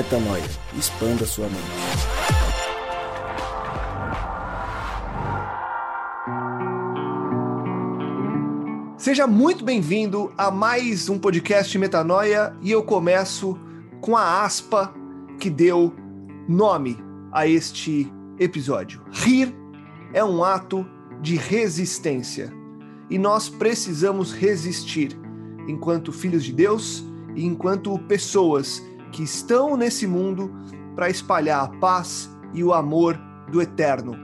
Metanoia. Expanda sua mente. Seja muito bem-vindo a mais um podcast Metanoia e eu começo com a aspa que deu nome a este episódio. Rir é um ato de resistência e nós precisamos resistir enquanto filhos de Deus e enquanto pessoas que estão nesse mundo para espalhar a paz e o amor do eterno.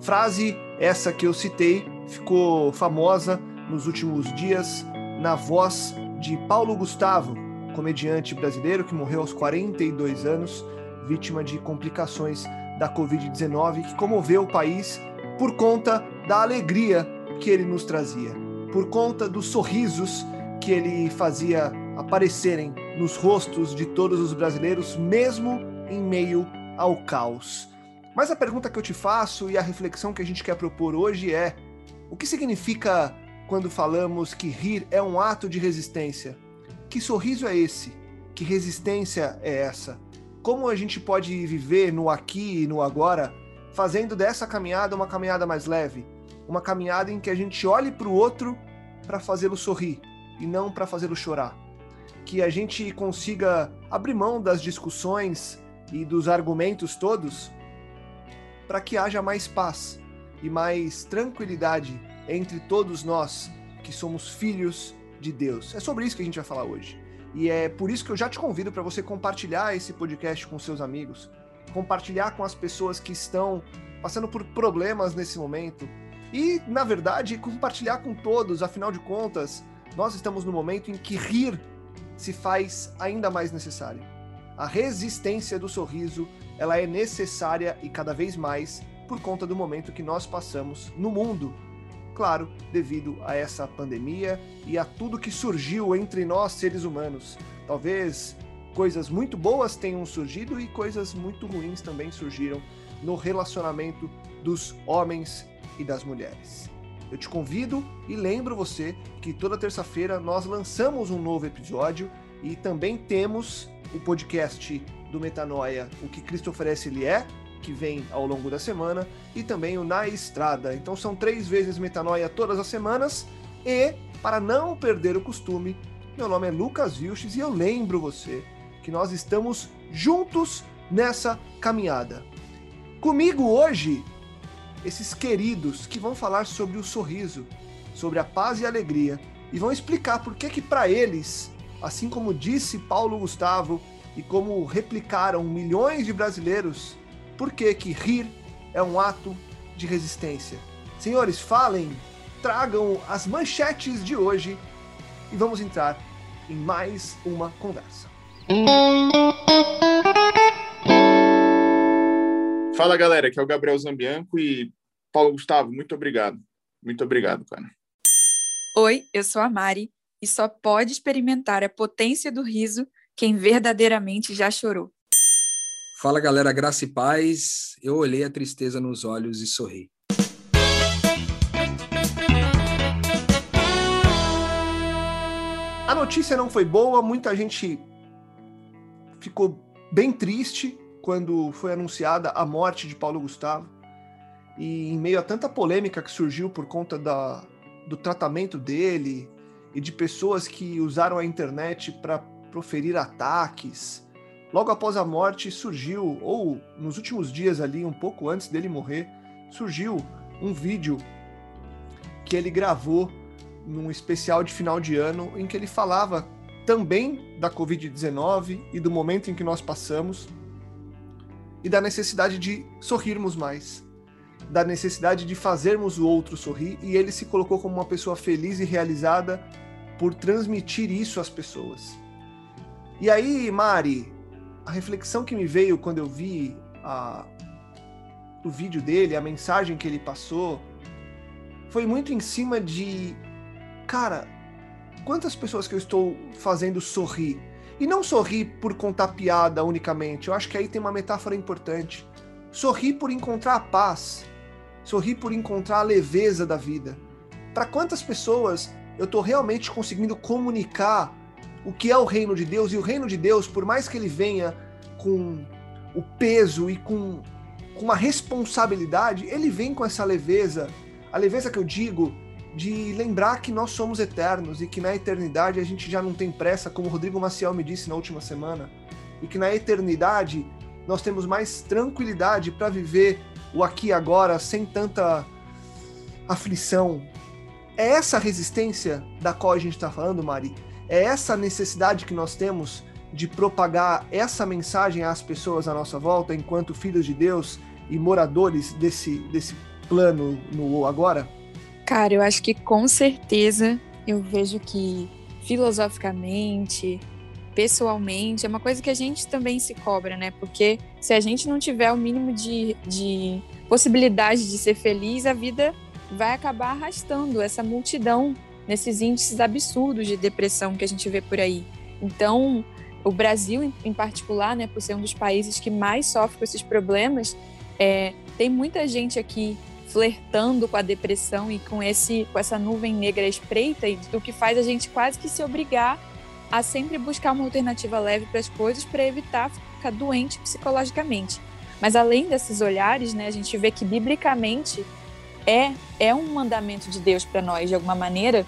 Frase essa que eu citei ficou famosa nos últimos dias na voz de Paulo Gustavo, comediante brasileiro que morreu aos 42 anos, vítima de complicações da Covid-19, que comoveu o país por conta da alegria que ele nos trazia, por conta dos sorrisos que ele fazia aparecerem nos rostos de todos os brasileiros, mesmo em meio ao caos. Mas a pergunta que eu te faço e a reflexão que a gente quer propor hoje é: o que significa quando falamos que rir é um ato de resistência? Que sorriso é esse? Que resistência é essa? Como a gente pode viver no aqui e no agora, fazendo dessa caminhada uma caminhada mais leve? Uma caminhada em que a gente olhe para o outro para fazê-lo sorrir e não para fazê-lo chorar que a gente consiga abrir mão das discussões e dos argumentos todos para que haja mais paz e mais tranquilidade entre todos nós que somos filhos de Deus. É sobre isso que a gente vai falar hoje. E é por isso que eu já te convido para você compartilhar esse podcast com seus amigos, compartilhar com as pessoas que estão passando por problemas nesse momento e, na verdade, compartilhar com todos, afinal de contas, nós estamos no momento em que rir se faz ainda mais necessária. A resistência do sorriso, ela é necessária e cada vez mais por conta do momento que nós passamos no mundo. Claro, devido a essa pandemia e a tudo que surgiu entre nós seres humanos. Talvez coisas muito boas tenham surgido e coisas muito ruins também surgiram no relacionamento dos homens e das mulheres. Eu te convido e lembro você que toda terça-feira nós lançamos um novo episódio e também temos o podcast do Metanoia, o que Cristo oferece ele é, que vem ao longo da semana, e também o Na Estrada. Então são três vezes Metanoia todas as semanas e para não perder o costume, meu nome é Lucas Vilches e eu lembro você que nós estamos juntos nessa caminhada. Comigo hoje esses queridos que vão falar sobre o sorriso, sobre a paz e a alegria e vão explicar por que que para eles, assim como disse Paulo Gustavo e como replicaram milhões de brasileiros, por que que rir é um ato de resistência. Senhores, falem, tragam as manchetes de hoje e vamos entrar em mais uma conversa. Fala galera, aqui é o Gabriel Zambianco e Paulo Gustavo, muito obrigado. Muito obrigado, cara. Oi, eu sou a Mari e só pode experimentar a potência do riso quem verdadeiramente já chorou. Fala galera, graça e paz. Eu olhei a tristeza nos olhos e sorri. A notícia não foi boa, muita gente ficou bem triste quando foi anunciada a morte de Paulo Gustavo. E em meio a tanta polêmica que surgiu por conta da, do tratamento dele e de pessoas que usaram a internet para proferir ataques, logo após a morte surgiu, ou nos últimos dias ali, um pouco antes dele morrer, surgiu um vídeo que ele gravou num especial de final de ano em que ele falava também da Covid-19 e do momento em que nós passamos e da necessidade de sorrirmos mais, da necessidade de fazermos o outro sorrir, e ele se colocou como uma pessoa feliz e realizada por transmitir isso às pessoas. E aí, Mari, a reflexão que me veio quando eu vi a, o vídeo dele, a mensagem que ele passou, foi muito em cima de, cara, quantas pessoas que eu estou fazendo sorrir e não sorrir por contar piada unicamente. Eu acho que aí tem uma metáfora importante. Sorrir por encontrar a paz. Sorrir por encontrar a leveza da vida. Para quantas pessoas eu estou realmente conseguindo comunicar o que é o reino de Deus? E o reino de Deus, por mais que ele venha com o peso e com, com uma responsabilidade, ele vem com essa leveza. A leveza que eu digo de lembrar que nós somos eternos e que na eternidade a gente já não tem pressa, como o Rodrigo Maciel me disse na última semana, e que na eternidade nós temos mais tranquilidade para viver o aqui e agora sem tanta aflição. É essa resistência da qual a gente está falando, Mari? É essa necessidade que nós temos de propagar essa mensagem às pessoas à nossa volta, enquanto filhos de Deus e moradores desse, desse plano no agora? Cara, eu acho que com certeza eu vejo que filosoficamente, pessoalmente, é uma coisa que a gente também se cobra, né? Porque se a gente não tiver o mínimo de, de possibilidade de ser feliz, a vida vai acabar arrastando essa multidão nesses índices absurdos de depressão que a gente vê por aí. Então, o Brasil, em particular, né, por ser um dos países que mais sofre com esses problemas, é, tem muita gente aqui flertando com a depressão e com esse com essa nuvem negra espreita, e o que faz a gente quase que se obrigar a sempre buscar uma alternativa leve para as coisas para evitar ficar doente psicologicamente. Mas além desses olhares, né, a gente vê que biblicamente é é um mandamento de Deus para nós de alguma maneira,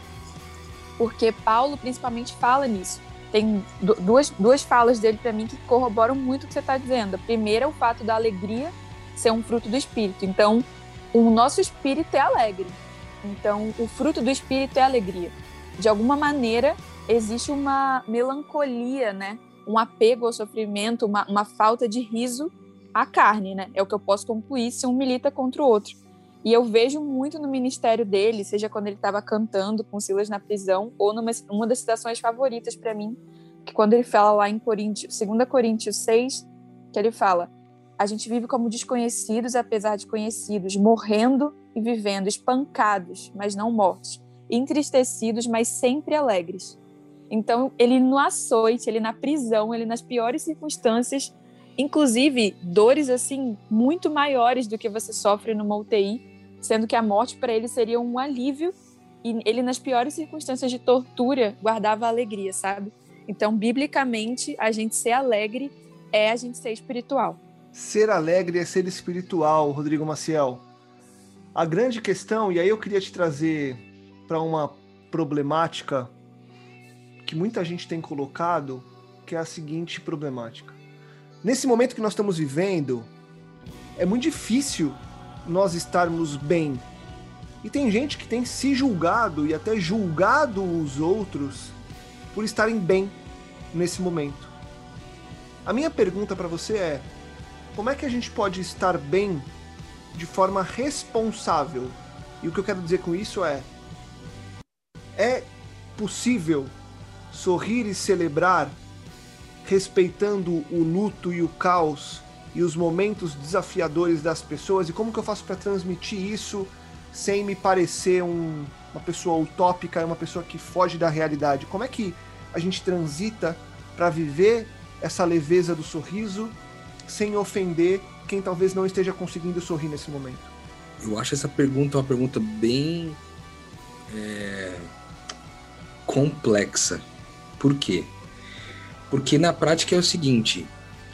porque Paulo principalmente fala nisso tem duas, duas falas dele para mim que corroboram muito o que você está dizendo. A primeira é o fato da alegria ser um fruto do espírito. Então, o nosso espírito é alegre. Então, o fruto do espírito é alegria. De alguma maneira, existe uma melancolia, né? Um apego ao sofrimento, uma, uma falta de riso à carne, né? É o que eu posso concluir se um milita contra o outro. E eu vejo muito no ministério dele, seja quando ele estava cantando com Silas na prisão, ou numa uma das citações favoritas para mim, que quando ele fala lá em Coríntios, 2 Coríntios 6, que ele fala: a gente vive como desconhecidos apesar de conhecidos, morrendo e vivendo, espancados, mas não mortos, entristecidos, mas sempre alegres. Então, ele no açoite, ele na prisão, ele nas piores circunstâncias, inclusive dores assim muito maiores do que você sofre numa UTI, sendo que a morte para ele seria um alívio e ele nas piores circunstâncias de tortura guardava alegria, sabe? Então, biblicamente, a gente ser alegre é a gente ser espiritual. Ser alegre é ser espiritual, Rodrigo Maciel. A grande questão, e aí eu queria te trazer para uma problemática que muita gente tem colocado, que é a seguinte problemática. Nesse momento que nós estamos vivendo, é muito difícil nós estarmos bem. E tem gente que tem se julgado e até julgado os outros por estarem bem nesse momento. A minha pergunta para você é: como é que a gente pode estar bem de forma responsável? E o que eu quero dizer com isso é: é possível sorrir e celebrar respeitando o luto e o caos e os momentos desafiadores das pessoas e como que eu faço para transmitir isso sem me parecer um, uma pessoa utópica, uma pessoa que foge da realidade. Como é que a gente transita para viver essa leveza do sorriso sem ofender quem talvez não esteja conseguindo sorrir nesse momento? Eu acho essa pergunta uma pergunta bem é, complexa. Por quê? Porque na prática é o seguinte: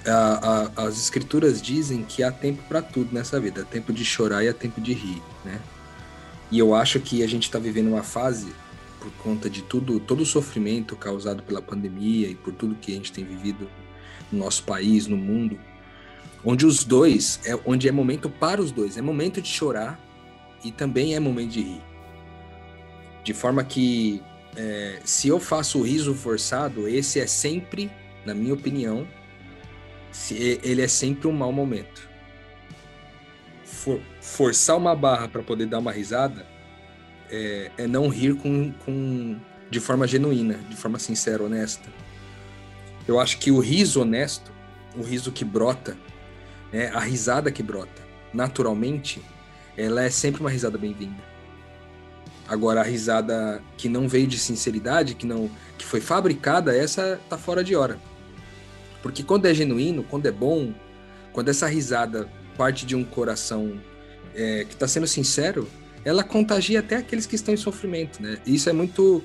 a, a, as escrituras dizem que há tempo para tudo nessa vida, há tempo de chorar e há tempo de rir, né? E eu acho que a gente está vivendo uma fase por conta de tudo, todo o sofrimento causado pela pandemia e por tudo que a gente tem vivido no nosso país, no mundo, onde os dois, é onde é momento para os dois, é momento de chorar e também é momento de rir. De forma que é, se eu faço o riso forçado, esse é sempre, na minha opinião, ele é sempre um mau momento. For, forçar uma barra para poder dar uma risada é, é não rir com, com, de forma genuína, de forma sincera, honesta. Eu acho que o riso honesto, o riso que brota, né, a risada que brota, naturalmente, ela é sempre uma risada bem-vinda. Agora a risada que não veio de sinceridade, que não que foi fabricada, essa tá fora de hora. Porque quando é genuíno, quando é bom, quando essa risada parte de um coração é, que está sendo sincero, ela contagia até aqueles que estão em sofrimento, né? Isso é muito,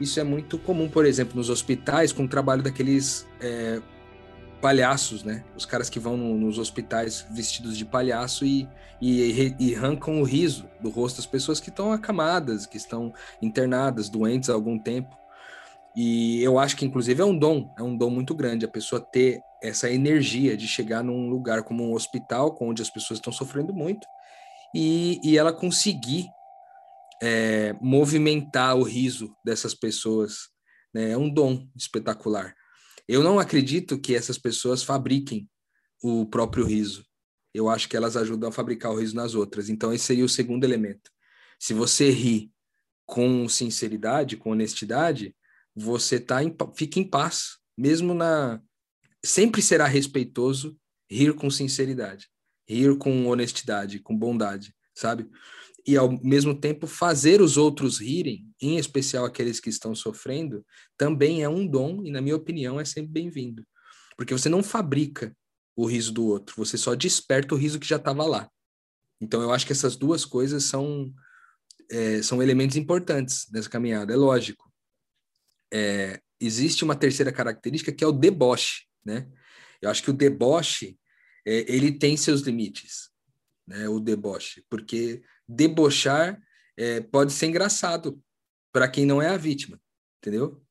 isso é muito comum, por exemplo, nos hospitais com o trabalho daqueles é, palhaços, né? Os caras que vão no, nos hospitais vestidos de palhaço e, e, e, arrancam o riso do rosto das pessoas que estão acamadas, que estão internadas, doentes há algum tempo. E eu acho que, inclusive, é um dom, é um dom muito grande a pessoa ter essa energia de chegar num lugar como um hospital, onde as pessoas estão sofrendo muito, e, e ela conseguir é, movimentar o riso dessas pessoas. Né? É um dom espetacular. Eu não acredito que essas pessoas fabriquem o próprio riso. Eu acho que elas ajudam a fabricar o riso nas outras. Então, esse seria o segundo elemento. Se você ri com sinceridade, com honestidade, você tá em, fica em paz, mesmo na sempre será respeitoso rir com sinceridade, rir com honestidade, com bondade, sabe? E ao mesmo tempo fazer os outros rirem, em especial aqueles que estão sofrendo, também é um dom e na minha opinião é sempre bem-vindo. Porque você não fabrica o riso do outro, você só desperta o riso que já estava lá. Então eu acho que essas duas coisas são é, são elementos importantes nessa caminhada, é lógico. É, existe uma terceira característica que é o deboche, né? Eu acho que o deboche é, ele tem seus limites, né? O deboche, porque debochar é, pode ser engraçado para quem não é a vítima, entendeu?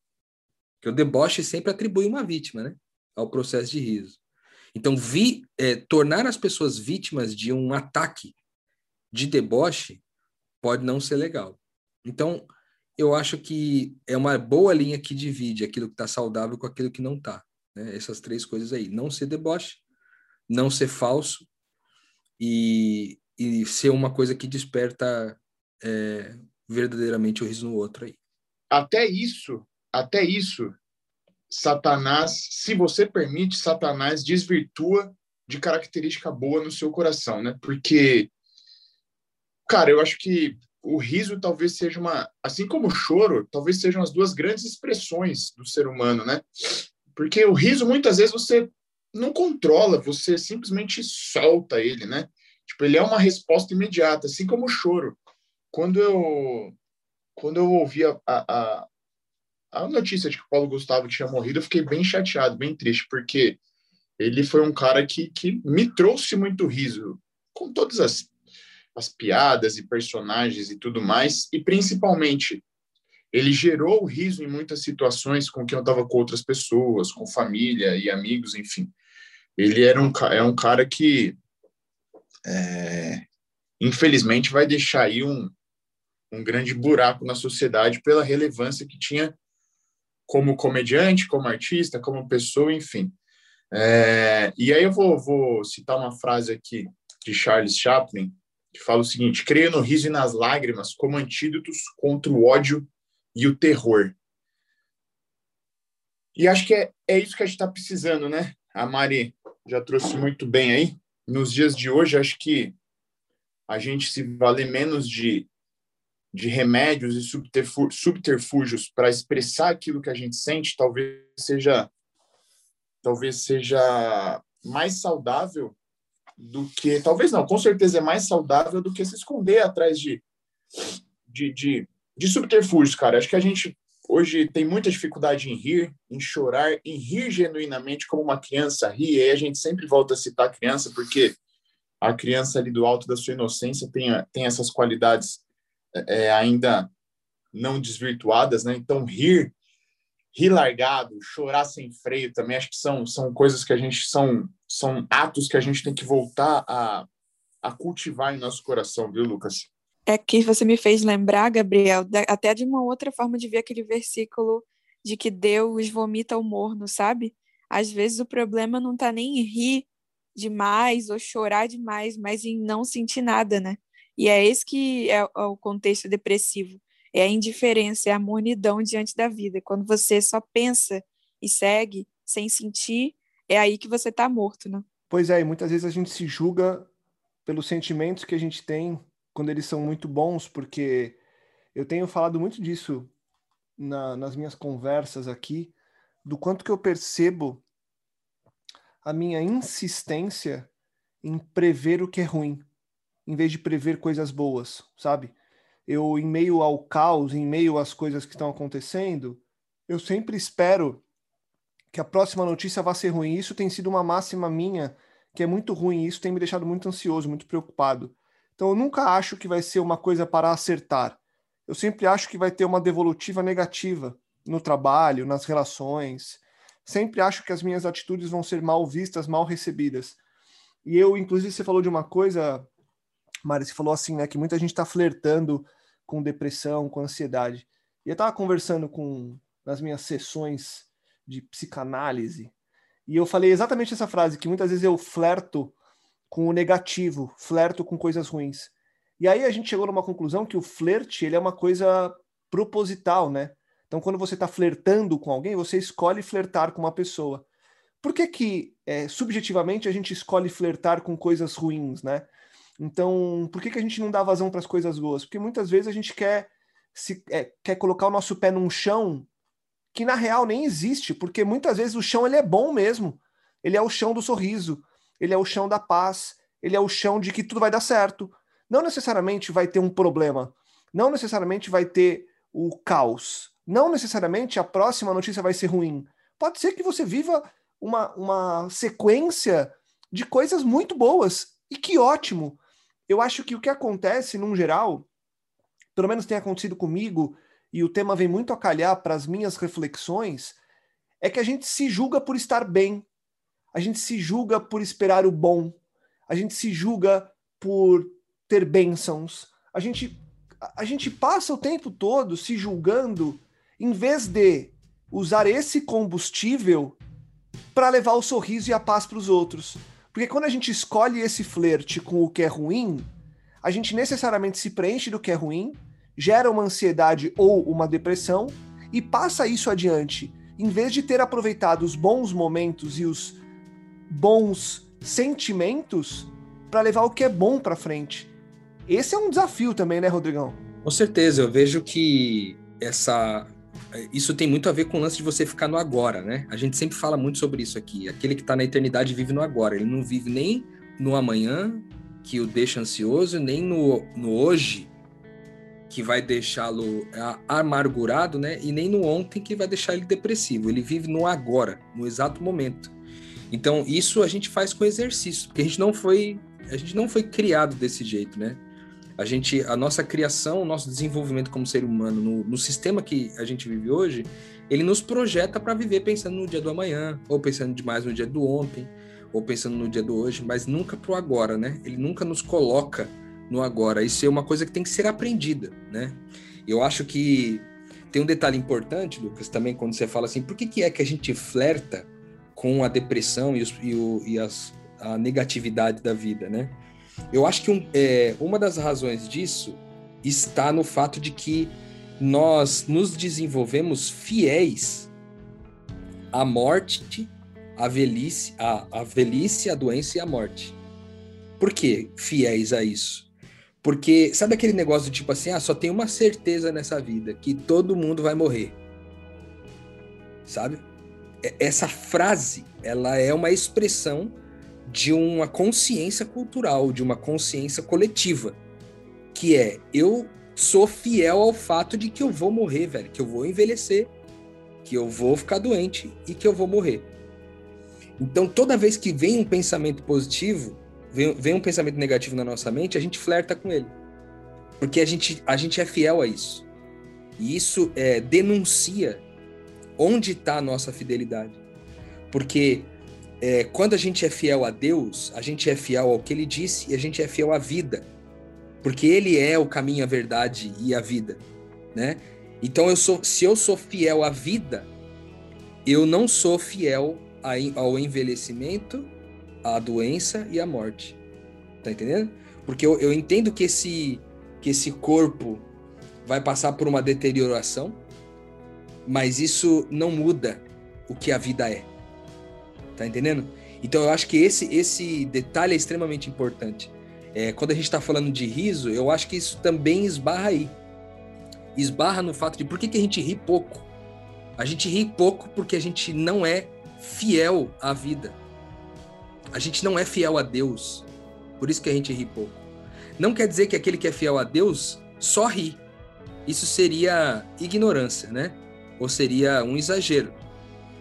Porque o deboche sempre atribui uma vítima, né? Ao processo de riso. Então, vi, é, tornar as pessoas vítimas de um ataque de deboche pode não ser legal. Então, eu acho que é uma boa linha que divide aquilo que está saudável com aquilo que não está. Né? Essas três coisas aí. Não ser deboche, não ser falso e, e ser uma coisa que desperta é, verdadeiramente o riso no outro aí. Até isso, até isso, Satanás, se você permite, Satanás desvirtua de característica boa no seu coração, né? Porque, cara, eu acho que o riso talvez seja uma, assim como o choro, talvez sejam as duas grandes expressões do ser humano, né? Porque o riso muitas vezes você não controla, você simplesmente solta ele, né? Tipo, ele é uma resposta imediata, assim como o choro. Quando eu quando eu ouvi a, a, a notícia de que o Paulo Gustavo tinha morrido, eu fiquei bem chateado, bem triste, porque ele foi um cara que, que me trouxe muito riso, com todas as, as piadas e personagens e tudo mais, e principalmente ele gerou riso em muitas situações com quem eu estava com outras pessoas, com família e amigos, enfim. Ele era um, é um cara que, é, infelizmente, vai deixar aí um, um grande buraco na sociedade pela relevância que tinha como comediante, como artista, como pessoa, enfim. É, e aí eu vou, vou citar uma frase aqui de Charles Chaplin, que fala o seguinte: creio no riso e nas lágrimas como antídotos contra o ódio e o terror. E acho que é, é isso que a gente está precisando, né? A Mari já trouxe muito bem aí. Nos dias de hoje, acho que a gente se valer menos de, de remédios e subterfúgios para expressar aquilo que a gente sente, talvez seja talvez seja mais saudável do que talvez não, com certeza é mais saudável do que se esconder atrás de de, de de subterfúgios, cara. Acho que a gente hoje tem muita dificuldade em rir, em chorar, em rir genuinamente como uma criança ri. E aí a gente sempre volta a citar a criança, porque a criança ali do alto da sua inocência tem, tem essas qualidades é, ainda não desvirtuadas, né? Então, rir, rir largado, chorar sem freio também, acho que são, são coisas que a gente, são, são atos que a gente tem que voltar a, a cultivar em nosso coração, viu, Lucas? É que você me fez lembrar, Gabriel, até de uma outra forma de ver aquele versículo de que Deus vomita o morno, sabe? Às vezes o problema não está nem em rir demais ou chorar demais, mas em não sentir nada, né? E é esse que é o contexto depressivo. É a indiferença, é a mornidão diante da vida. Quando você só pensa e segue sem sentir, é aí que você está morto, né? Pois é, e muitas vezes a gente se julga pelos sentimentos que a gente tem quando eles são muito bons, porque eu tenho falado muito disso na, nas minhas conversas aqui, do quanto que eu percebo a minha insistência em prever o que é ruim, em vez de prever coisas boas, sabe? Eu, em meio ao caos, em meio às coisas que estão acontecendo, eu sempre espero que a próxima notícia vai ser ruim. Isso tem sido uma máxima minha, que é muito ruim. Isso tem me deixado muito ansioso, muito preocupado. Então eu nunca acho que vai ser uma coisa para acertar. Eu sempre acho que vai ter uma devolutiva negativa no trabalho, nas relações. Sempre acho que as minhas atitudes vão ser mal vistas, mal recebidas. E eu, inclusive, você falou de uma coisa, Mari, você falou assim, né, que muita gente está flertando com depressão, com ansiedade. E eu estava conversando com nas minhas sessões de psicanálise e eu falei exatamente essa frase que muitas vezes eu flerto com o negativo, flerto com coisas ruins. E aí a gente chegou numa conclusão que o flerte ele é uma coisa proposital, né? Então, quando você está flertando com alguém, você escolhe flertar com uma pessoa. Por que que, é, subjetivamente, a gente escolhe flertar com coisas ruins, né? Então, por que, que a gente não dá vazão para as coisas boas? Porque muitas vezes a gente quer, se, é, quer colocar o nosso pé num chão que, na real, nem existe, porque muitas vezes o chão ele é bom mesmo. Ele é o chão do sorriso, ele é o chão da paz, ele é o chão de que tudo vai dar certo. Não necessariamente vai ter um problema, não necessariamente vai ter o caos, não necessariamente a próxima notícia vai ser ruim. Pode ser que você viva uma, uma sequência de coisas muito boas. E que ótimo! Eu acho que o que acontece, num geral, pelo menos tem acontecido comigo, e o tema vem muito a calhar para as minhas reflexões, é que a gente se julga por estar bem, a gente se julga por esperar o bom, a gente se julga por ter bênçãos, a gente, a gente passa o tempo todo se julgando em vez de usar esse combustível para levar o sorriso e a paz para os outros. Porque quando a gente escolhe esse flerte com o que é ruim, a gente necessariamente se preenche do que é ruim, gera uma ansiedade ou uma depressão e passa isso adiante. Em vez de ter aproveitado os bons momentos e os bons sentimentos para levar o que é bom para frente. Esse é um desafio também, né, Rodrigão? Com certeza, eu vejo que essa isso tem muito a ver com o lance de você ficar no agora, né? A gente sempre fala muito sobre isso aqui. Aquele que está na eternidade vive no agora. Ele não vive nem no amanhã, que o deixa ansioso, nem no, no hoje, que vai deixá-lo amargurado, né? E nem no ontem, que vai deixar ele depressivo. Ele vive no agora, no exato momento. Então, isso a gente faz com exercício, porque a gente não foi, a gente não foi criado desse jeito, né? a gente, a nossa criação, o nosso desenvolvimento como ser humano no, no sistema que a gente vive hoje, ele nos projeta para viver pensando no dia do amanhã, ou pensando demais no dia do ontem, ou pensando no dia do hoje, mas nunca pro agora, né? Ele nunca nos coloca no agora. Isso é uma coisa que tem que ser aprendida, né? Eu acho que tem um detalhe importante, Lucas, também quando você fala assim, por que, que é que a gente flerta com a depressão e, os, e, o, e as, a negatividade da vida, né? Eu acho que um, é, uma das razões disso está no fato de que nós nos desenvolvemos fiéis à morte, à velhice, à, à velhice, à doença e à morte. Por que fiéis a isso? Porque sabe aquele negócio de tipo assim, ah, só tem uma certeza nessa vida, que todo mundo vai morrer. Sabe? Essa frase, ela é uma expressão de uma consciência cultural, de uma consciência coletiva, que é eu sou fiel ao fato de que eu vou morrer, velho, que eu vou envelhecer, que eu vou ficar doente e que eu vou morrer. Então, toda vez que vem um pensamento positivo, vem, vem um pensamento negativo na nossa mente, a gente flerta com ele. Porque a gente, a gente é fiel a isso. E isso é, denuncia onde está a nossa fidelidade. Porque é, quando a gente é fiel a Deus, a gente é fiel ao que ele disse e a gente é fiel à vida, porque ele é o caminho, a verdade e a vida, né? Então eu sou, se eu sou fiel à vida, eu não sou fiel ao envelhecimento, à doença e à morte. Tá entendendo? Porque eu, eu entendo que esse que esse corpo vai passar por uma deterioração, mas isso não muda o que a vida é. Tá entendendo? Então eu acho que esse, esse detalhe é extremamente importante. É, quando a gente está falando de riso, eu acho que isso também esbarra aí. Esbarra no fato de por que, que a gente ri pouco. A gente ri pouco porque a gente não é fiel à vida. A gente não é fiel a Deus. Por isso que a gente ri pouco. Não quer dizer que aquele que é fiel a Deus só ri. Isso seria ignorância, né? Ou seria um exagero.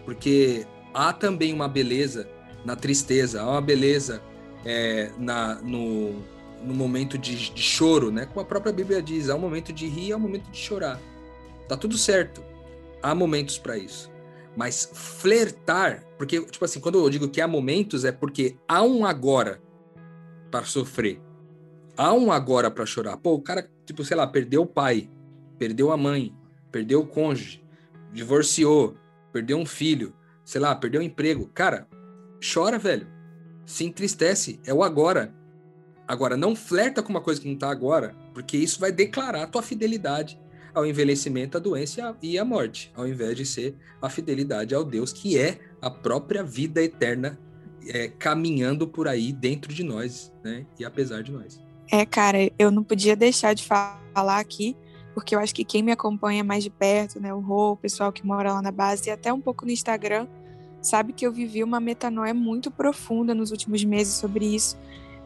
Porque há também uma beleza na tristeza, há uma beleza é, na, no, no momento de, de, choro, né? Como a própria Bíblia diz, há um momento de rir, há um momento de chorar. Tá tudo certo. Há momentos para isso. Mas flertar, porque, tipo assim, quando eu digo que há momentos, é porque há um agora para sofrer. Há um agora para chorar. Pô, o cara, tipo, sei lá, perdeu o pai, perdeu a mãe, perdeu o cônjuge, divorciou, perdeu um filho, sei lá, perdeu o emprego. Cara, chora, velho se entristece, é o agora. Agora, não flerta com uma coisa que não está agora, porque isso vai declarar a tua fidelidade ao envelhecimento, à doença e à morte, ao invés de ser a fidelidade ao Deus que é a própria vida eterna é, caminhando por aí dentro de nós, né? E apesar de nós. É, cara, eu não podia deixar de falar aqui, porque eu acho que quem me acompanha mais de perto, né, o Rô, o pessoal que mora lá na base e até um pouco no Instagram, sabe que eu vivi uma metanoia muito profunda nos últimos meses sobre isso.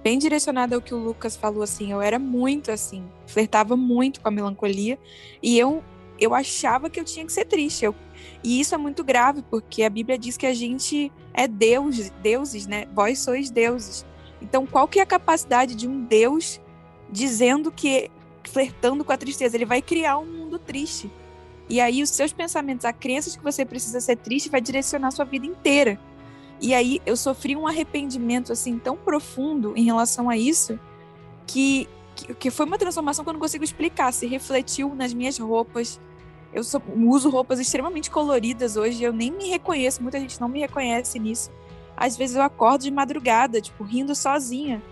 Bem direcionada ao que o Lucas falou, assim, eu era muito assim, flertava muito com a melancolia e eu, eu achava que eu tinha que ser triste. Eu, e isso é muito grave, porque a Bíblia diz que a gente é Deus, deuses, né? Vós sois deuses. Então, qual que é a capacidade de um Deus dizendo que, flertando com a tristeza, ele vai criar um mundo triste? E aí os seus pensamentos, a crença de que você precisa ser triste vai direcionar a sua vida inteira. E aí eu sofri um arrependimento assim tão profundo em relação a isso que que foi uma transformação que eu não consigo explicar, se refletiu nas minhas roupas. Eu sou, uso roupas extremamente coloridas hoje, eu nem me reconheço, muita gente não me reconhece nisso. Às vezes eu acordo de madrugada, tipo, rindo sozinha.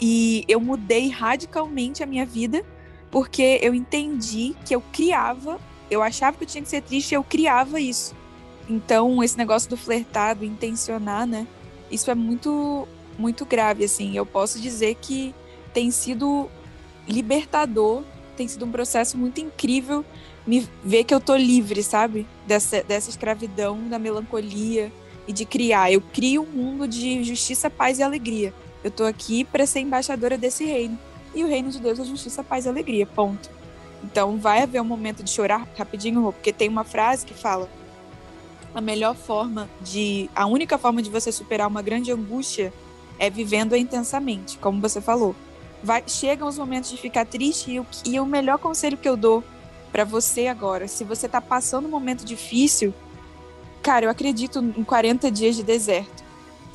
E eu mudei radicalmente a minha vida porque eu entendi que eu criava, eu achava que eu tinha que ser triste eu criava isso. Então, esse negócio do flertado, intencionar, né? Isso é muito, muito grave, assim. Eu posso dizer que tem sido libertador, tem sido um processo muito incrível me ver que eu tô livre, sabe? Dessa, dessa escravidão, da melancolia e de criar. Eu crio um mundo de justiça, paz e alegria. Eu tô aqui para ser embaixadora desse reino e o reino de Deus é justiça, paz e alegria, ponto. Então vai haver um momento de chorar rapidinho, porque tem uma frase que fala: a melhor forma de, a única forma de você superar uma grande angústia é vivendo intensamente, como você falou. Vai, chegam os momentos de ficar triste e o, e o melhor conselho que eu dou para você agora, se você tá passando um momento difícil, cara, eu acredito em 40 dias de deserto.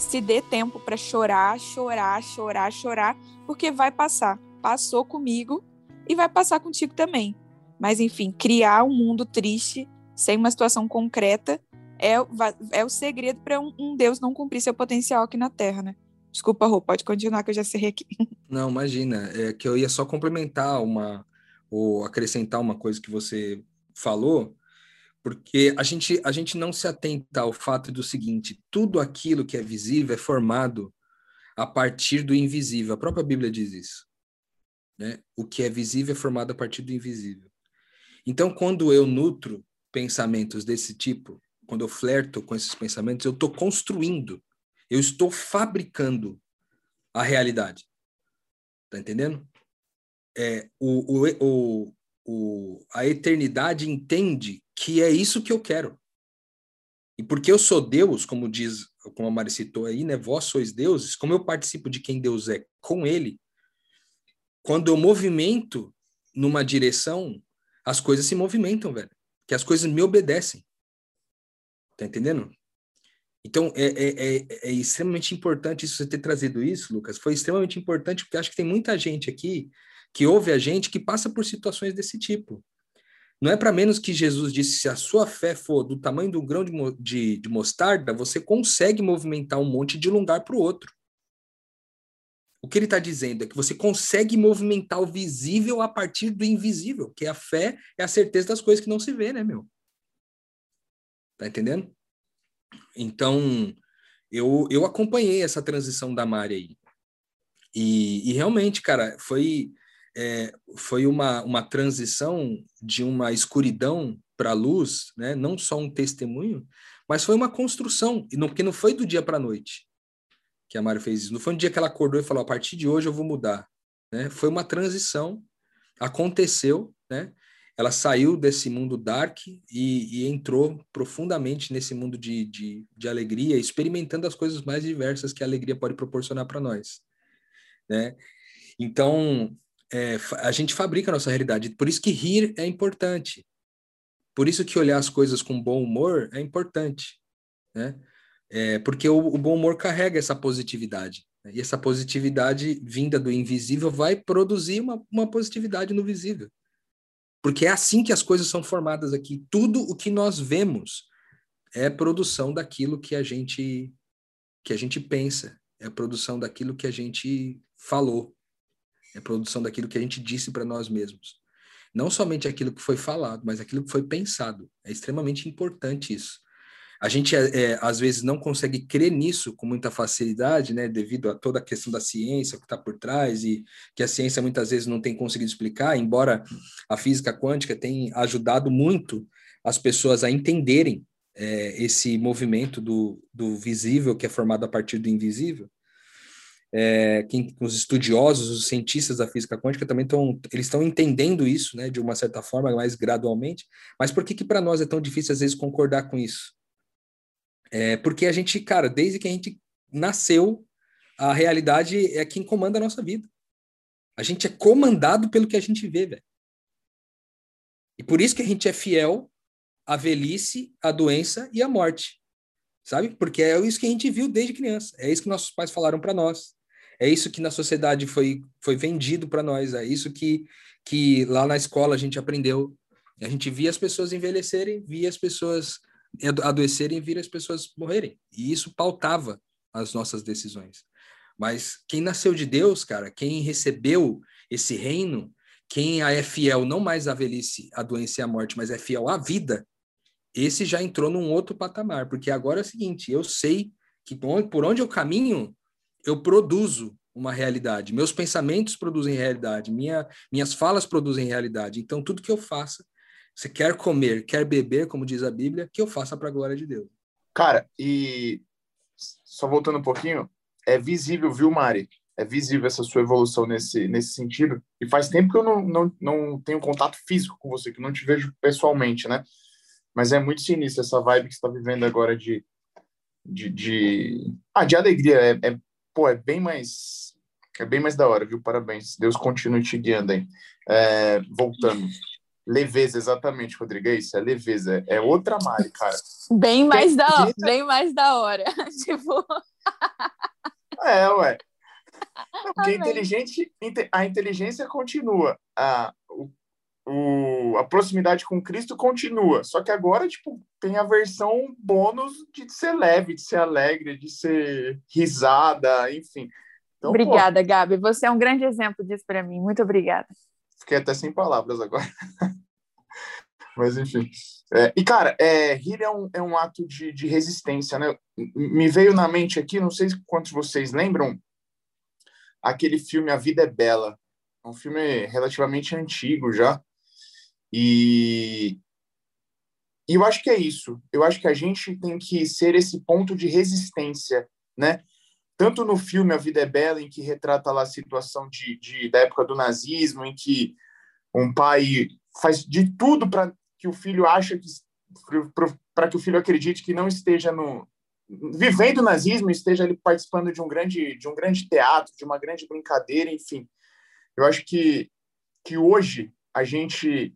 Se dê tempo para chorar, chorar, chorar, chorar, porque vai passar passou comigo e vai passar contigo também. Mas, enfim, criar um mundo triste, sem uma situação concreta, é, é o segredo para um, um, Deus não cumprir seu potencial aqui na Terra, né? Desculpa, Rô, pode continuar que eu já sei aqui. Não, imagina. É que eu ia só complementar uma, ou acrescentar uma coisa que você falou, porque a gente, a gente não se atenta ao fato do seguinte: tudo aquilo que é visível é formado a partir do invisível. A própria Bíblia diz isso. Né? O que é visível é formado a partir do invisível. Então, quando eu nutro pensamentos desse tipo, quando eu flerto com esses pensamentos, eu estou construindo, eu estou fabricando a realidade. Tá entendendo? É, o, o, o, o, a eternidade entende que é isso que eu quero. E porque eu sou Deus, como diz, como a Mari citou aí, né? Vós sois deuses, como eu participo de quem Deus é com ele, quando eu movimento numa direção, as coisas se movimentam, velho. Que as coisas me obedecem. Tá entendendo? Então, é, é, é, é, extremamente importante isso, você ter trazido isso, Lucas. Foi extremamente importante, porque acho que tem muita gente aqui que ouve a gente que passa por situações desse tipo. Não é para menos que Jesus disse: se a sua fé for do tamanho do grão de, de, de mostarda, você consegue movimentar um monte de um lugar para o outro. O que ele está dizendo é que você consegue movimentar o visível a partir do invisível, que a fé é a certeza das coisas que não se vê, né, meu? Tá entendendo? Então, eu, eu acompanhei essa transição da Mari aí. E, e realmente, cara, foi, é, foi uma, uma transição de uma escuridão para a luz, né? não só um testemunho, mas foi uma construção, e não, porque não foi do dia para a noite que a Mari fez isso. Não foi um dia que ela acordou e falou: a partir de hoje eu vou mudar. Né? Foi uma transição, aconteceu, né? ela saiu desse mundo dark e, e entrou profundamente nesse mundo de, de, de, alegria, experimentando as coisas mais diversas que a alegria pode proporcionar para nós. Né? Então, é, a gente fabrica a nossa realidade. Por isso que rir é importante. Por isso que olhar as coisas com bom humor é importante. Né? É, porque o, o bom humor carrega essa positividade. Né? E essa positividade vinda do invisível vai produzir uma, uma positividade no visível. Porque é assim que as coisas são formadas aqui. Tudo o que nós vemos é produção daquilo que a gente que a gente pensa, é produção daquilo que a gente falou, é produção daquilo que a gente disse para nós mesmos. Não somente aquilo que foi falado, mas aquilo que foi pensado. É extremamente importante isso. A gente, é, é, às vezes, não consegue crer nisso com muita facilidade, né, devido a toda a questão da ciência que está por trás e que a ciência muitas vezes não tem conseguido explicar, embora a física quântica tenha ajudado muito as pessoas a entenderem é, esse movimento do, do visível que é formado a partir do invisível. É, quem, os estudiosos, os cientistas da física quântica também estão, eles estão entendendo isso, né, de uma certa forma, mais gradualmente. Mas por que que para nós é tão difícil às vezes concordar com isso? É porque a gente, cara, desde que a gente nasceu, a realidade é quem comanda a nossa vida. A gente é comandado pelo que a gente vê, velho. E por isso que a gente é fiel à velhice, à doença e à morte. Sabe? Porque é isso que a gente viu desde criança. É isso que nossos pais falaram para nós. É isso que na sociedade foi, foi vendido para nós. É isso que, que lá na escola a gente aprendeu. A gente via as pessoas envelhecerem, via as pessoas adoecerem vir as pessoas morrerem. E isso pautava as nossas decisões. Mas quem nasceu de Deus, cara, quem recebeu esse reino, quem é fiel não mais à velhice, à doença e à morte, mas é fiel à vida, esse já entrou num outro patamar. Porque agora é o seguinte, eu sei que por onde eu caminho, eu produzo uma realidade. Meus pensamentos produzem realidade, minha, minhas falas produzem realidade. Então, tudo que eu faça você quer comer, quer beber, como diz a Bíblia, que eu faça para a glória de Deus. Cara, e só voltando um pouquinho, é visível, viu, Mari? É visível essa sua evolução nesse, nesse sentido. E faz tempo que eu não, não, não tenho contato físico com você, que não te vejo pessoalmente, né? Mas é muito sinistro essa vibe que você está vivendo agora de, de, de... Ah, de alegria. É, é, pô, é bem mais... É bem mais da hora, viu? Parabéns. Deus continue te guiando aí. É, voltando. Leveza, exatamente, Rodrigo. É isso, é leveza. É outra Mari, cara. Bem mais da hora. Bem mais da hora. tipo. É, ué. porque inteligente, a inteligência continua. A, o, a proximidade com Cristo continua. Só que agora, tipo, tem a versão bônus de ser leve, de ser alegre, de ser risada, enfim. Então, obrigada, pô, Gabi. Você é um grande exemplo disso para mim. Muito obrigada. Fiquei até sem palavras agora. Mas, enfim. É, e, cara, é, rir é um, é um ato de, de resistência, né? Me veio na mente aqui, não sei quantos vocês lembram, aquele filme A Vida é Bela. É um filme relativamente antigo já. E, e eu acho que é isso. Eu acho que a gente tem que ser esse ponto de resistência, né? tanto no filme A Vida é Bela, em que retrata lá a situação de, de da época do nazismo, em que um pai faz de tudo para que o filho acha que para que o filho acredite que não esteja no vivendo o nazismo, esteja ali participando de um grande de um grande teatro, de uma grande brincadeira, enfim. Eu acho que que hoje a gente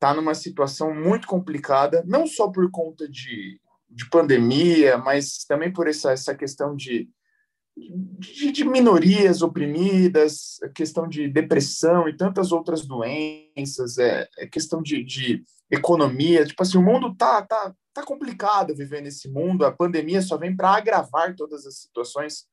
está numa situação muito complicada, não só por conta de, de pandemia, mas também por essa, essa questão de, de, de, minorias oprimidas, questão de depressão e tantas outras doenças, é, é questão de, de, economia. Tipo assim, o mundo tá, tá, tá complicado viver nesse mundo. A pandemia só vem para agravar todas as situações.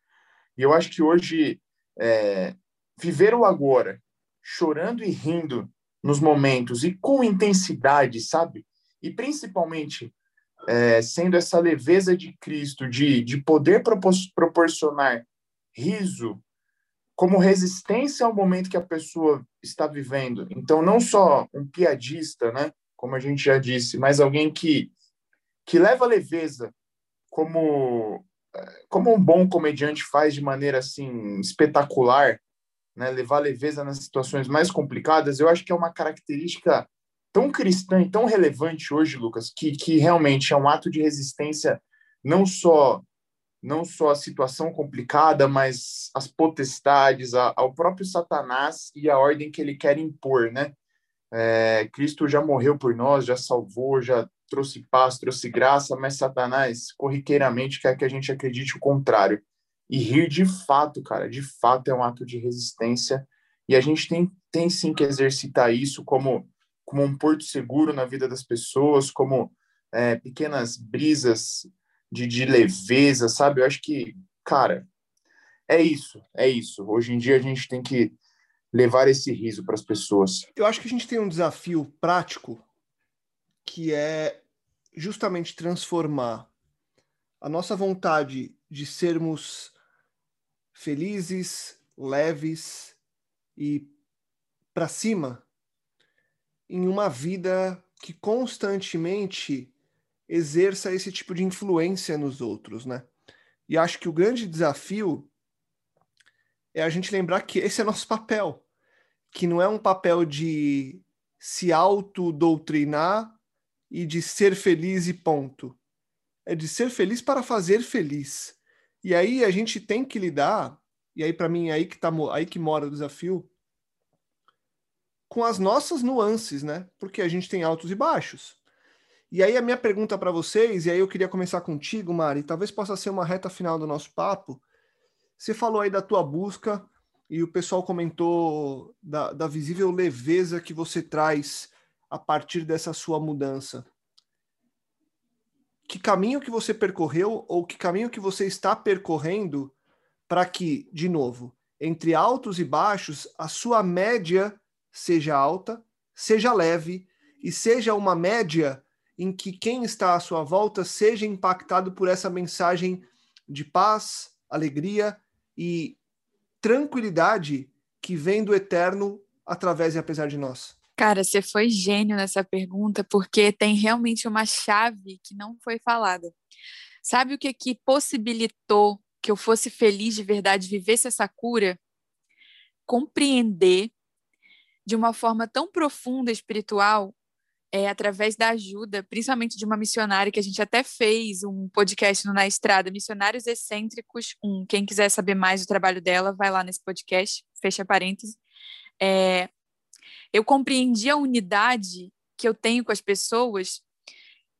E eu acho que hoje é, viver o agora, chorando e rindo nos momentos e com intensidade, sabe? E principalmente é, sendo essa leveza de Cristo, de, de poder proporcionar riso como resistência ao momento que a pessoa está vivendo. Então, não só um piadista, né, como a gente já disse, mas alguém que, que leva leveza como, como um bom comediante faz de maneira assim espetacular, né, levar leveza nas situações mais complicadas, eu acho que é uma característica tão cristã e tão relevante hoje, Lucas, que, que realmente é um ato de resistência não só não só a situação complicada, mas as potestades, a, ao próprio Satanás e a ordem que ele quer impor, né? É, Cristo já morreu por nós, já salvou, já trouxe paz, trouxe graça, mas Satanás corriqueiramente quer que a gente acredite o contrário. E rir de fato, cara, de fato é um ato de resistência. E a gente tem, tem sim que exercitar isso como, como um porto seguro na vida das pessoas, como é, pequenas brisas de, de leveza, sabe? Eu acho que, cara, é isso, é isso. Hoje em dia a gente tem que levar esse riso para as pessoas. Eu acho que a gente tem um desafio prático que é justamente transformar a nossa vontade de sermos felizes, leves e para cima em uma vida que constantemente exerça esse tipo de influência nos outros, né? E acho que o grande desafio é a gente lembrar que esse é nosso papel, que não é um papel de se autodoutrinar e de ser feliz e ponto. É de ser feliz para fazer feliz. E aí a gente tem que lidar, e aí para mim é aí que tá aí que mora o desafio, com as nossas nuances, né? Porque a gente tem altos e baixos. E aí a minha pergunta para vocês, e aí eu queria começar contigo, Mari, talvez possa ser uma reta final do nosso papo. Você falou aí da tua busca e o pessoal comentou da, da visível leveza que você traz a partir dessa sua mudança. Que caminho que você percorreu ou que caminho que você está percorrendo para que, de novo, entre altos e baixos, a sua média seja alta, seja leve e seja uma média em que quem está à sua volta seja impactado por essa mensagem de paz, alegria e tranquilidade que vem do eterno através e apesar de nós? Cara, você foi gênio nessa pergunta, porque tem realmente uma chave que não foi falada. Sabe o que, que possibilitou que eu fosse feliz de verdade, vivesse essa cura? Compreender de uma forma tão profunda espiritual é, através da ajuda, principalmente de uma missionária que a gente até fez um podcast no Na Estrada, Missionários Excêntricos um. Quem quiser saber mais do trabalho dela, vai lá nesse podcast, fecha parênteses. É, eu compreendi a unidade que eu tenho com as pessoas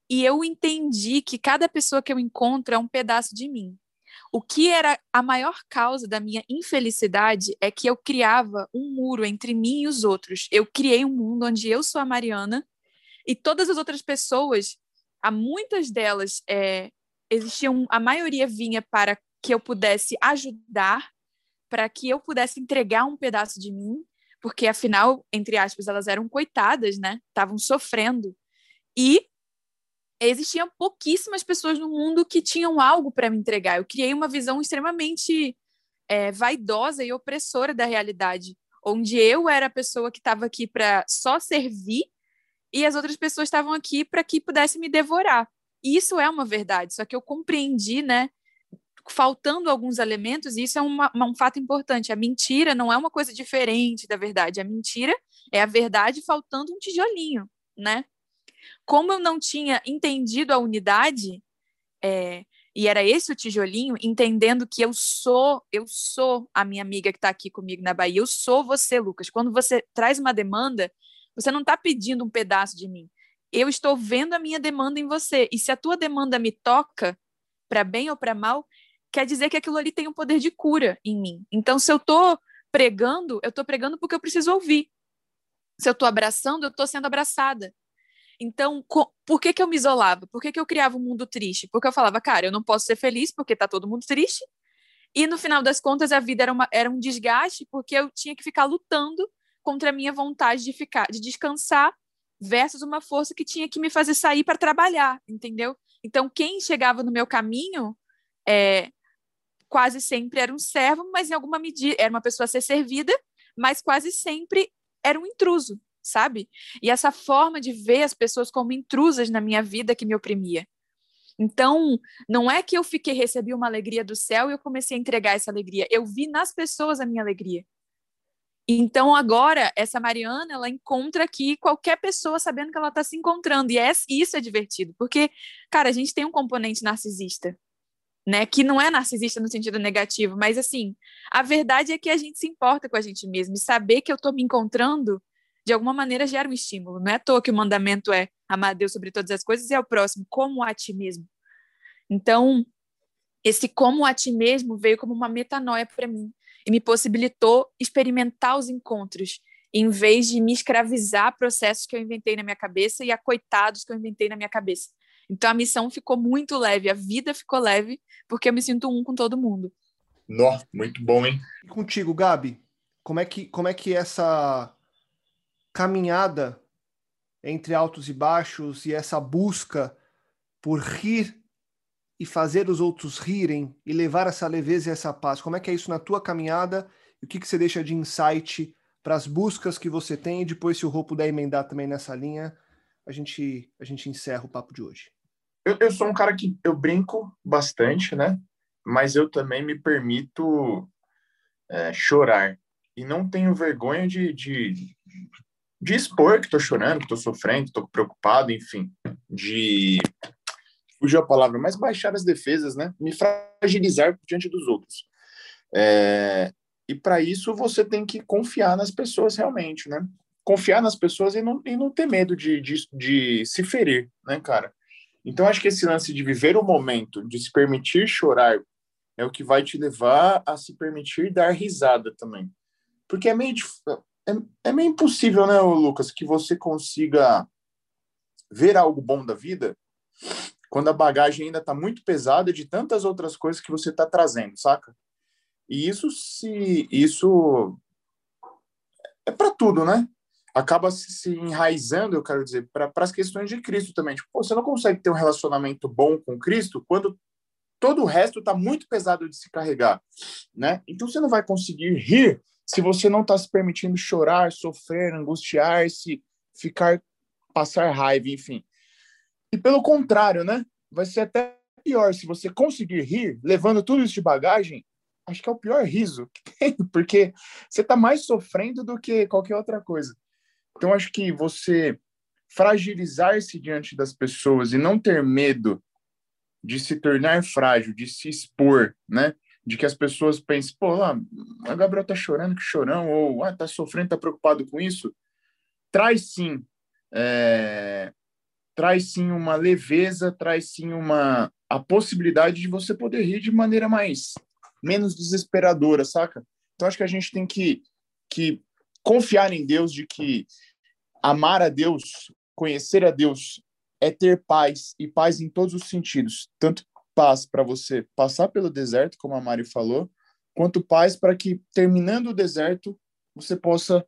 e eu entendi que cada pessoa que eu encontro é um pedaço de mim. O que era a maior causa da minha infelicidade é que eu criava um muro entre mim e os outros. Eu criei um mundo onde eu sou a Mariana e todas as outras pessoas, há muitas delas, é, existiam, a maioria vinha para que eu pudesse ajudar, para que eu pudesse entregar um pedaço de mim, porque afinal, entre aspas, elas eram coitadas, né? Estavam sofrendo. E existiam pouquíssimas pessoas no mundo que tinham algo para me entregar. Eu criei uma visão extremamente é, vaidosa e opressora da realidade, onde eu era a pessoa que estava aqui para só servir e as outras pessoas estavam aqui para que pudessem me devorar. E isso é uma verdade, só que eu compreendi, né? Faltando alguns elementos, e isso é uma, um fato importante. A mentira não é uma coisa diferente da verdade. A mentira é a verdade faltando um tijolinho, né? Como eu não tinha entendido a unidade, é, e era esse o tijolinho, entendendo que eu sou, eu sou a minha amiga que está aqui comigo na Bahia, eu sou você, Lucas. Quando você traz uma demanda, você não está pedindo um pedaço de mim. Eu estou vendo a minha demanda em você. E se a tua demanda me toca, para bem ou para mal, quer dizer que aquilo ali tem um poder de cura em mim. Então, se eu estou pregando, eu estou pregando porque eu preciso ouvir. Se eu estou abraçando, eu estou sendo abraçada. Então, por que, que eu me isolava? Por que, que eu criava um mundo triste? Porque eu falava, cara, eu não posso ser feliz porque está todo mundo triste. E no final das contas, a vida era, uma, era um desgaste porque eu tinha que ficar lutando contra a minha vontade de ficar, de descansar, versus uma força que tinha que me fazer sair para trabalhar, entendeu? Então, quem chegava no meu caminho é, quase sempre era um servo, mas em alguma medida era uma pessoa a ser servida, mas quase sempre era um intruso, sabe? E essa forma de ver as pessoas como intrusas na minha vida que me oprimia. Então, não é que eu fiquei, recebi uma alegria do céu e eu comecei a entregar essa alegria. Eu vi nas pessoas a minha alegria. Então agora essa Mariana, ela encontra aqui qualquer pessoa sabendo que ela está se encontrando e é, isso é divertido, porque cara, a gente tem um componente narcisista, né, que não é narcisista no sentido negativo, mas assim, a verdade é que a gente se importa com a gente mesmo e saber que eu estou me encontrando de alguma maneira gera um estímulo. Não é à toa que o mandamento é amar a Deus sobre todas as coisas e ao próximo como a ti mesmo. Então, esse como a ti mesmo veio como uma metanoia para mim e me possibilitou experimentar os encontros, em vez de me escravizar a processos que eu inventei na minha cabeça e a coitados que eu inventei na minha cabeça. Então a missão ficou muito leve, a vida ficou leve, porque eu me sinto um com todo mundo. Nó, muito bom, hein? E contigo, Gabi, como é que como é que essa caminhada entre altos e baixos e essa busca por rir e fazer os outros rirem e levar essa leveza e essa paz? Como é que é isso na tua caminhada? E o que, que você deixa de insight para as buscas que você tem? E depois, se o Rô puder emendar também nessa linha, a gente, a gente encerra o papo de hoje. Eu, eu sou um cara que eu brinco bastante, né? Mas eu também me permito é, chorar. E não tenho vergonha de, de, de expor que estou chorando, que estou sofrendo, estou preocupado, enfim. De fugiu a palavra, mas baixar as defesas, né? Me fragilizar diante dos outros. É, e para isso você tem que confiar nas pessoas realmente, né? Confiar nas pessoas e não, e não ter medo de, de, de se ferir, né, cara? Então acho que esse lance de viver o momento, de se permitir chorar, é o que vai te levar a se permitir dar risada também. Porque é meio, é, é meio impossível, né, Lucas, que você consiga ver algo bom da vida quando a bagagem ainda está muito pesada de tantas outras coisas que você está trazendo, saca? E isso se isso é para tudo, né? Acaba se enraizando, eu quero dizer, para as questões de Cristo também. Tipo, você não consegue ter um relacionamento bom com Cristo quando todo o resto está muito pesado de se carregar, né? Então você não vai conseguir rir se você não está se permitindo chorar, sofrer, angustiar-se, ficar, passar raiva, enfim. E pelo contrário, né? Vai ser até pior se você conseguir rir, levando tudo isso de bagagem. Acho que é o pior riso que tem, porque você está mais sofrendo do que qualquer outra coisa. Então, acho que você fragilizar-se diante das pessoas e não ter medo de se tornar frágil, de se expor, né? De que as pessoas pensem, pô, lá, a Gabriel tá chorando, que chorão, ou ah, tá sofrendo, tá preocupado com isso. Traz sim é, traz sim uma leveza, traz sim uma a possibilidade de você poder rir de maneira mais menos desesperadora, saca? Então acho que a gente tem que que confiar em Deus de que amar a Deus, conhecer a Deus é ter paz e paz em todos os sentidos, tanto paz para você passar pelo deserto, como a Mari falou, quanto paz para que terminando o deserto você possa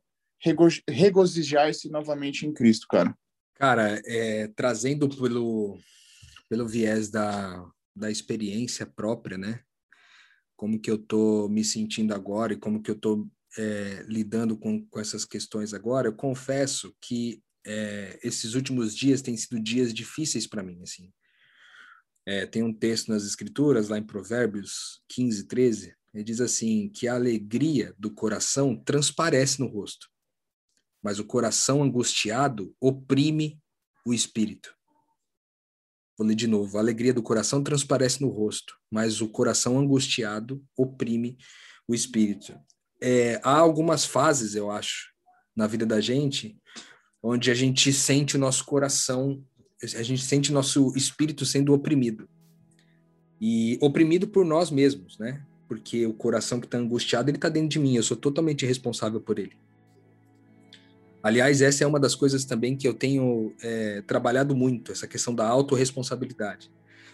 regozijar-se novamente em Cristo, cara. Cara, é, trazendo pelo, pelo viés da, da experiência própria, né? Como que eu tô me sentindo agora e como que eu tô é, lidando com, com essas questões agora, eu confesso que é, esses últimos dias têm sido dias difíceis para mim, assim. É, tem um texto nas escrituras, lá em Provérbios 15, 13, ele diz assim, que a alegria do coração transparece no rosto mas o coração angustiado oprime o espírito. Vou ler de novo. A alegria do coração transparece no rosto, mas o coração angustiado oprime o espírito. É, há algumas fases, eu acho, na vida da gente, onde a gente sente o nosso coração, a gente sente nosso espírito sendo oprimido. E oprimido por nós mesmos, né? Porque o coração que está angustiado, ele está dentro de mim, eu sou totalmente responsável por ele. Aliás, essa é uma das coisas também que eu tenho é, trabalhado muito, essa questão da autorresponsabilidade.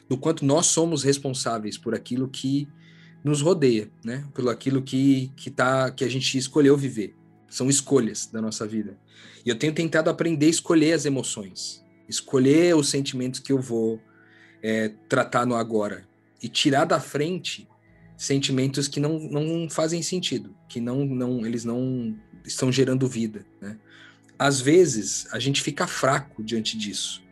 Do quanto nós somos responsáveis por aquilo que nos rodeia, né? Por aquilo que, que, tá, que a gente escolheu viver. São escolhas da nossa vida. E eu tenho tentado aprender a escolher as emoções, escolher os sentimentos que eu vou é, tratar no agora e tirar da frente sentimentos que não, não fazem sentido, que não, não eles não estão gerando vida, né? às vezes a gente fica fraco diante disso.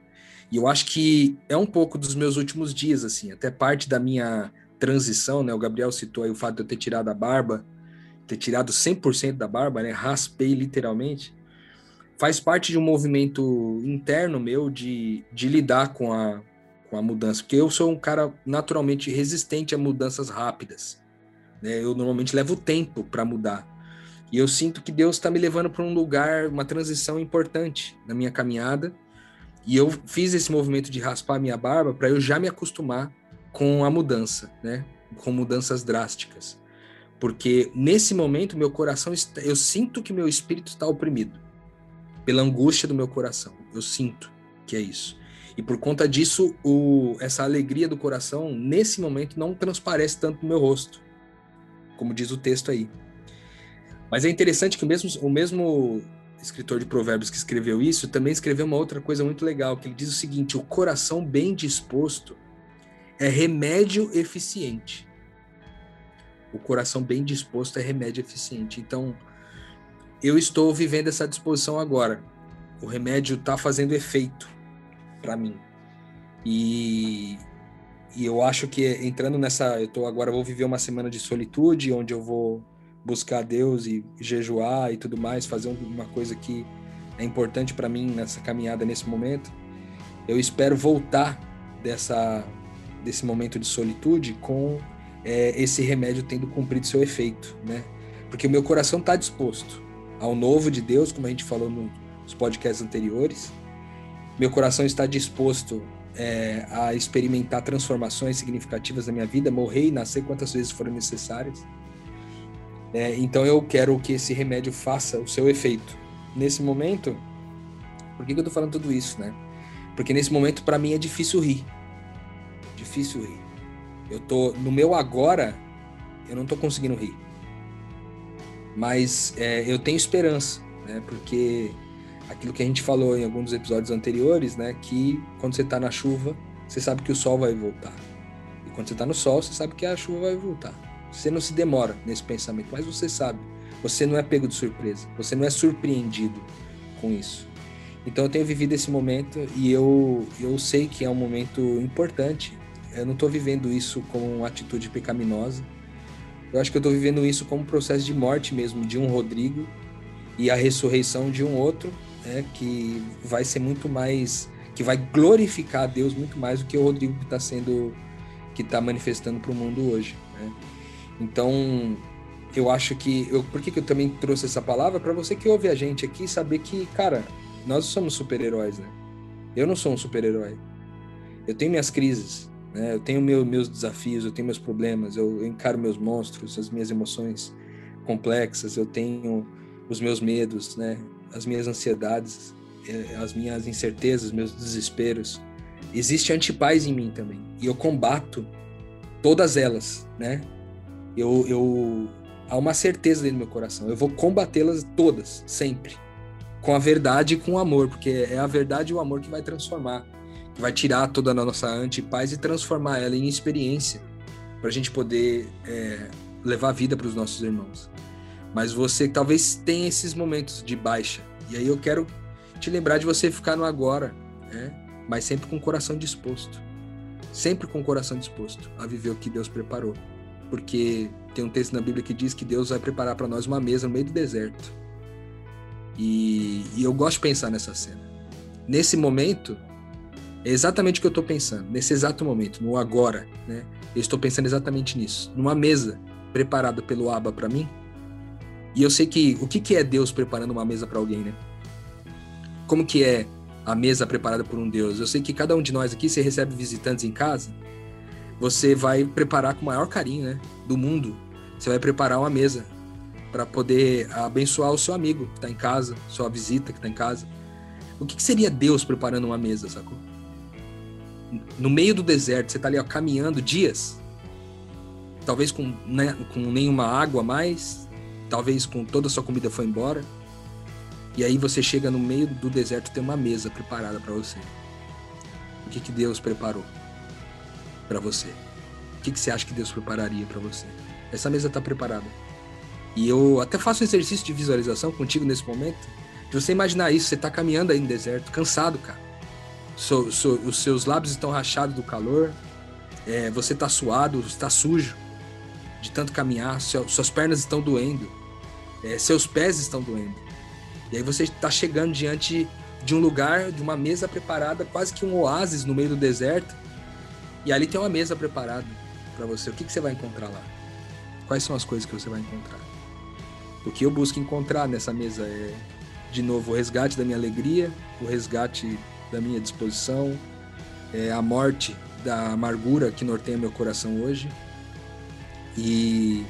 E eu acho que é um pouco dos meus últimos dias, assim, até parte da minha transição, né? O Gabriel citou aí o fato de eu ter tirado a barba. ter tirado 100% da barba, né? Raspei literalmente. Faz parte de um movimento interno meu de, de lidar com a, com a mudança, porque eu sou um cara naturalmente resistente a mudanças rápidas. Né? Eu normalmente levo tempo para mudar. E eu sinto que Deus está me levando para um lugar, uma transição importante na minha caminhada. E eu fiz esse movimento de raspar minha barba para eu já me acostumar com a mudança, né? Com mudanças drásticas. Porque nesse momento meu coração está, eu sinto que meu espírito está oprimido pela angústia do meu coração. Eu sinto que é isso. E por conta disso, o, essa alegria do coração, nesse momento, não transparece tanto no meu rosto, como diz o texto aí. Mas é interessante que o mesmo, o mesmo escritor de Provérbios que escreveu isso também escreveu uma outra coisa muito legal, que ele diz o seguinte: o coração bem disposto é remédio eficiente. O coração bem disposto é remédio eficiente. Então, eu estou vivendo essa disposição agora. O remédio está fazendo efeito para mim. E, e eu acho que entrando nessa, eu tô agora vou viver uma semana de solitude, onde eu vou buscar Deus e jejuar e tudo mais, fazer uma coisa que é importante para mim nessa caminhada nesse momento. Eu espero voltar dessa desse momento de solitude com é, esse remédio tendo cumprido seu efeito, né? Porque o meu coração está disposto ao novo de Deus, como a gente falou nos podcasts anteriores, meu coração está disposto é, a experimentar transformações significativas na minha vida, morrer e nascer quantas vezes forem necessárias. É, então eu quero que esse remédio faça o seu efeito. Nesse momento, por que, que eu tô falando tudo isso, né? Porque nesse momento para mim é difícil rir. Difícil rir. Eu tô no meu agora, eu não tô conseguindo rir. Mas é, eu tenho esperança, né? Porque aquilo que a gente falou em alguns episódios anteriores, né? Que quando você está na chuva, você sabe que o sol vai voltar. E quando você está no sol, você sabe que a chuva vai voltar. Você não se demora nesse pensamento, mas você sabe. Você não é pego de surpresa. Você não é surpreendido com isso. Então eu tenho vivido esse momento e eu, eu sei que é um momento importante. Eu não estou vivendo isso como uma atitude pecaminosa. Eu acho que eu estou vivendo isso como um processo de morte mesmo de um Rodrigo e a ressurreição de um outro né, que vai ser muito mais, que vai glorificar a Deus muito mais do que o Rodrigo que está sendo, que está manifestando para o mundo hoje. Né? Então, eu acho que, eu, por que, que eu também trouxe essa palavra? Para você que ouve a gente aqui saber que, cara, nós somos super-heróis, né? Eu não sou um super-herói. Eu tenho minhas crises, né? Eu tenho meu, meus desafios, eu tenho meus problemas, eu, encaro meus monstros, as minhas emoções complexas, eu tenho os meus medos, né? as minhas ansiedades, eh, as minhas incertezas, meus desesperos. Existe antipaz em mim também. E eu combato todas elas, né? Eu, eu há uma certeza dentro do meu coração. Eu vou combatê-las todas, sempre. Com a verdade e com o amor, porque é a verdade e o amor que vai transformar, vai tirar toda a nossa antipaz e transformar ela em experiência, para a gente poder é, levar vida para os nossos irmãos. Mas você talvez tenha esses momentos de baixa. E aí eu quero te lembrar de você ficar no agora, né? mas sempre com o coração disposto. Sempre com o coração disposto a viver o que Deus preparou. Porque tem um texto na Bíblia que diz que Deus vai preparar para nós uma mesa no meio do deserto. E, e, eu gosto de pensar nessa cena. Nesse momento, é exatamente o que eu estou pensando. Nesse exato momento, no agora, né? Eu estou pensando exatamente nisso. Numa mesa preparada pelo Abba para mim, e eu sei que o que, que é Deus preparando uma mesa para alguém, né? Como que é a mesa preparada por um Deus? Eu sei que cada um de nós aqui, você recebe visitantes em casa, você vai preparar com o maior carinho, né? Do mundo. Você vai preparar uma mesa para poder abençoar o seu amigo que está em casa, sua visita que está em casa. O que, que, seria Deus preparando uma mesa, sacou? No meio do deserto, você está ali ó, caminhando dias, talvez com, né, com nenhuma água mais, talvez com toda a sua comida foi embora. E aí você chega no meio do deserto tem uma mesa preparada para você. O que, que Deus preparou para você? O que, que você acha que Deus prepararia para você? Essa mesa está preparada. E eu até faço um exercício de visualização contigo nesse momento. De você imaginar isso, você está caminhando aí no deserto, cansado, cara. So, so, os seus lábios estão rachados do calor, é, você está suado, está sujo de tanto caminhar, seu, suas pernas estão doendo, é, seus pés estão doendo. E aí você está chegando diante de um lugar, de uma mesa preparada, quase que um oásis no meio do deserto. E ali tem uma mesa preparada para você. O que, que você vai encontrar lá? Quais são as coisas que você vai encontrar? O que eu busco encontrar nessa mesa é, de novo, o resgate da minha alegria, o resgate da minha disposição, é a morte da amargura que norteia meu coração hoje e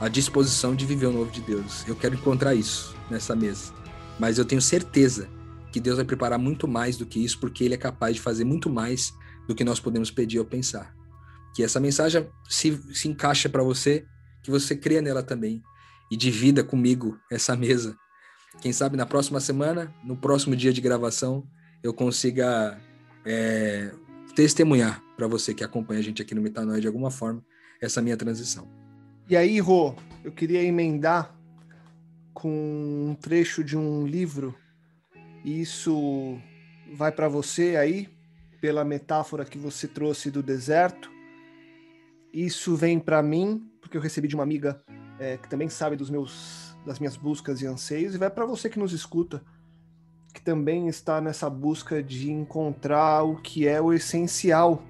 a disposição de viver o novo de Deus. Eu quero encontrar isso nessa mesa. Mas eu tenho certeza que Deus vai preparar muito mais do que isso, porque Ele é capaz de fazer muito mais do que nós podemos pedir ou pensar. Que essa mensagem se, se encaixa para você, que você creia nela também e divida comigo essa mesa. Quem sabe na próxima semana, no próximo dia de gravação, eu consiga é, testemunhar para você que acompanha a gente aqui no Metanoia de alguma forma essa minha transição. E aí, Rô, eu queria emendar com um trecho de um livro. Isso vai para você aí, pela metáfora que você trouxe do deserto. Isso vem para mim, porque eu recebi de uma amiga é, que também sabe dos meus, das minhas buscas e anseios, e vai para você que nos escuta, também está nessa busca de encontrar o que é o essencial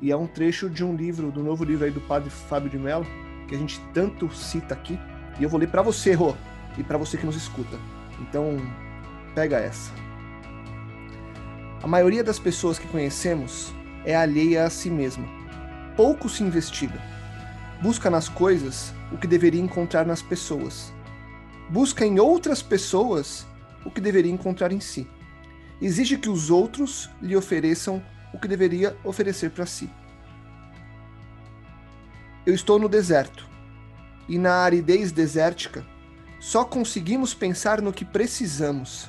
e é um trecho de um livro, do novo livro aí do padre Fábio de Mello, que a gente tanto cita aqui. E eu vou ler para você, Rô, e para você que nos escuta. Então, pega essa. A maioria das pessoas que conhecemos é alheia a si mesma. Pouco se investiga. Busca nas coisas o que deveria encontrar nas pessoas. Busca em outras pessoas o que deveria encontrar em si. Exige que os outros lhe ofereçam o que deveria oferecer para si. Eu estou no deserto, e na aridez desértica, só conseguimos pensar no que precisamos.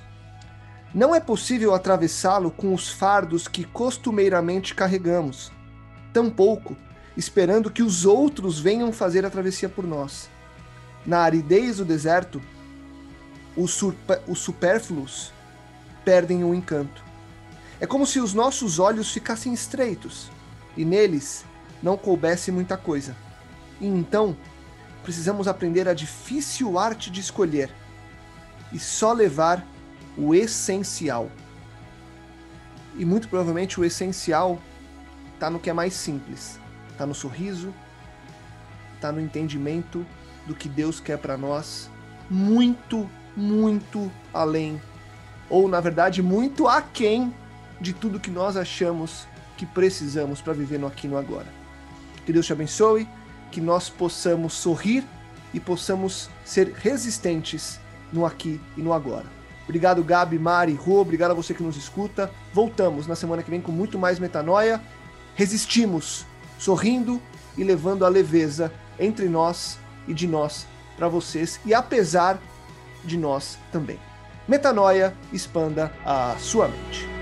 Não é possível atravessá-lo com os fardos que costumeiramente carregamos, tampouco esperando que os outros venham fazer a travessia por nós. Na aridez do deserto, os, os supérfluos perdem o encanto. É como se os nossos olhos ficassem estreitos e neles não coubesse muita coisa. E então, precisamos aprender a difícil arte de escolher e só levar o essencial. E muito provavelmente o essencial está no que é mais simples, está no sorriso, está no entendimento do que Deus quer para nós, muito, muito além, ou na verdade muito aquém de tudo que nós achamos que precisamos para viver no aqui e no agora. Que Deus te abençoe, que nós possamos sorrir e possamos ser resistentes no aqui e no agora. Obrigado, Gabi, Mari, Rô, obrigado a você que nos escuta. Voltamos na semana que vem com muito mais metanoia. Resistimos, sorrindo e levando a leveza entre nós e de nós para vocês e apesar de nós também. Metanoia, expanda a sua mente.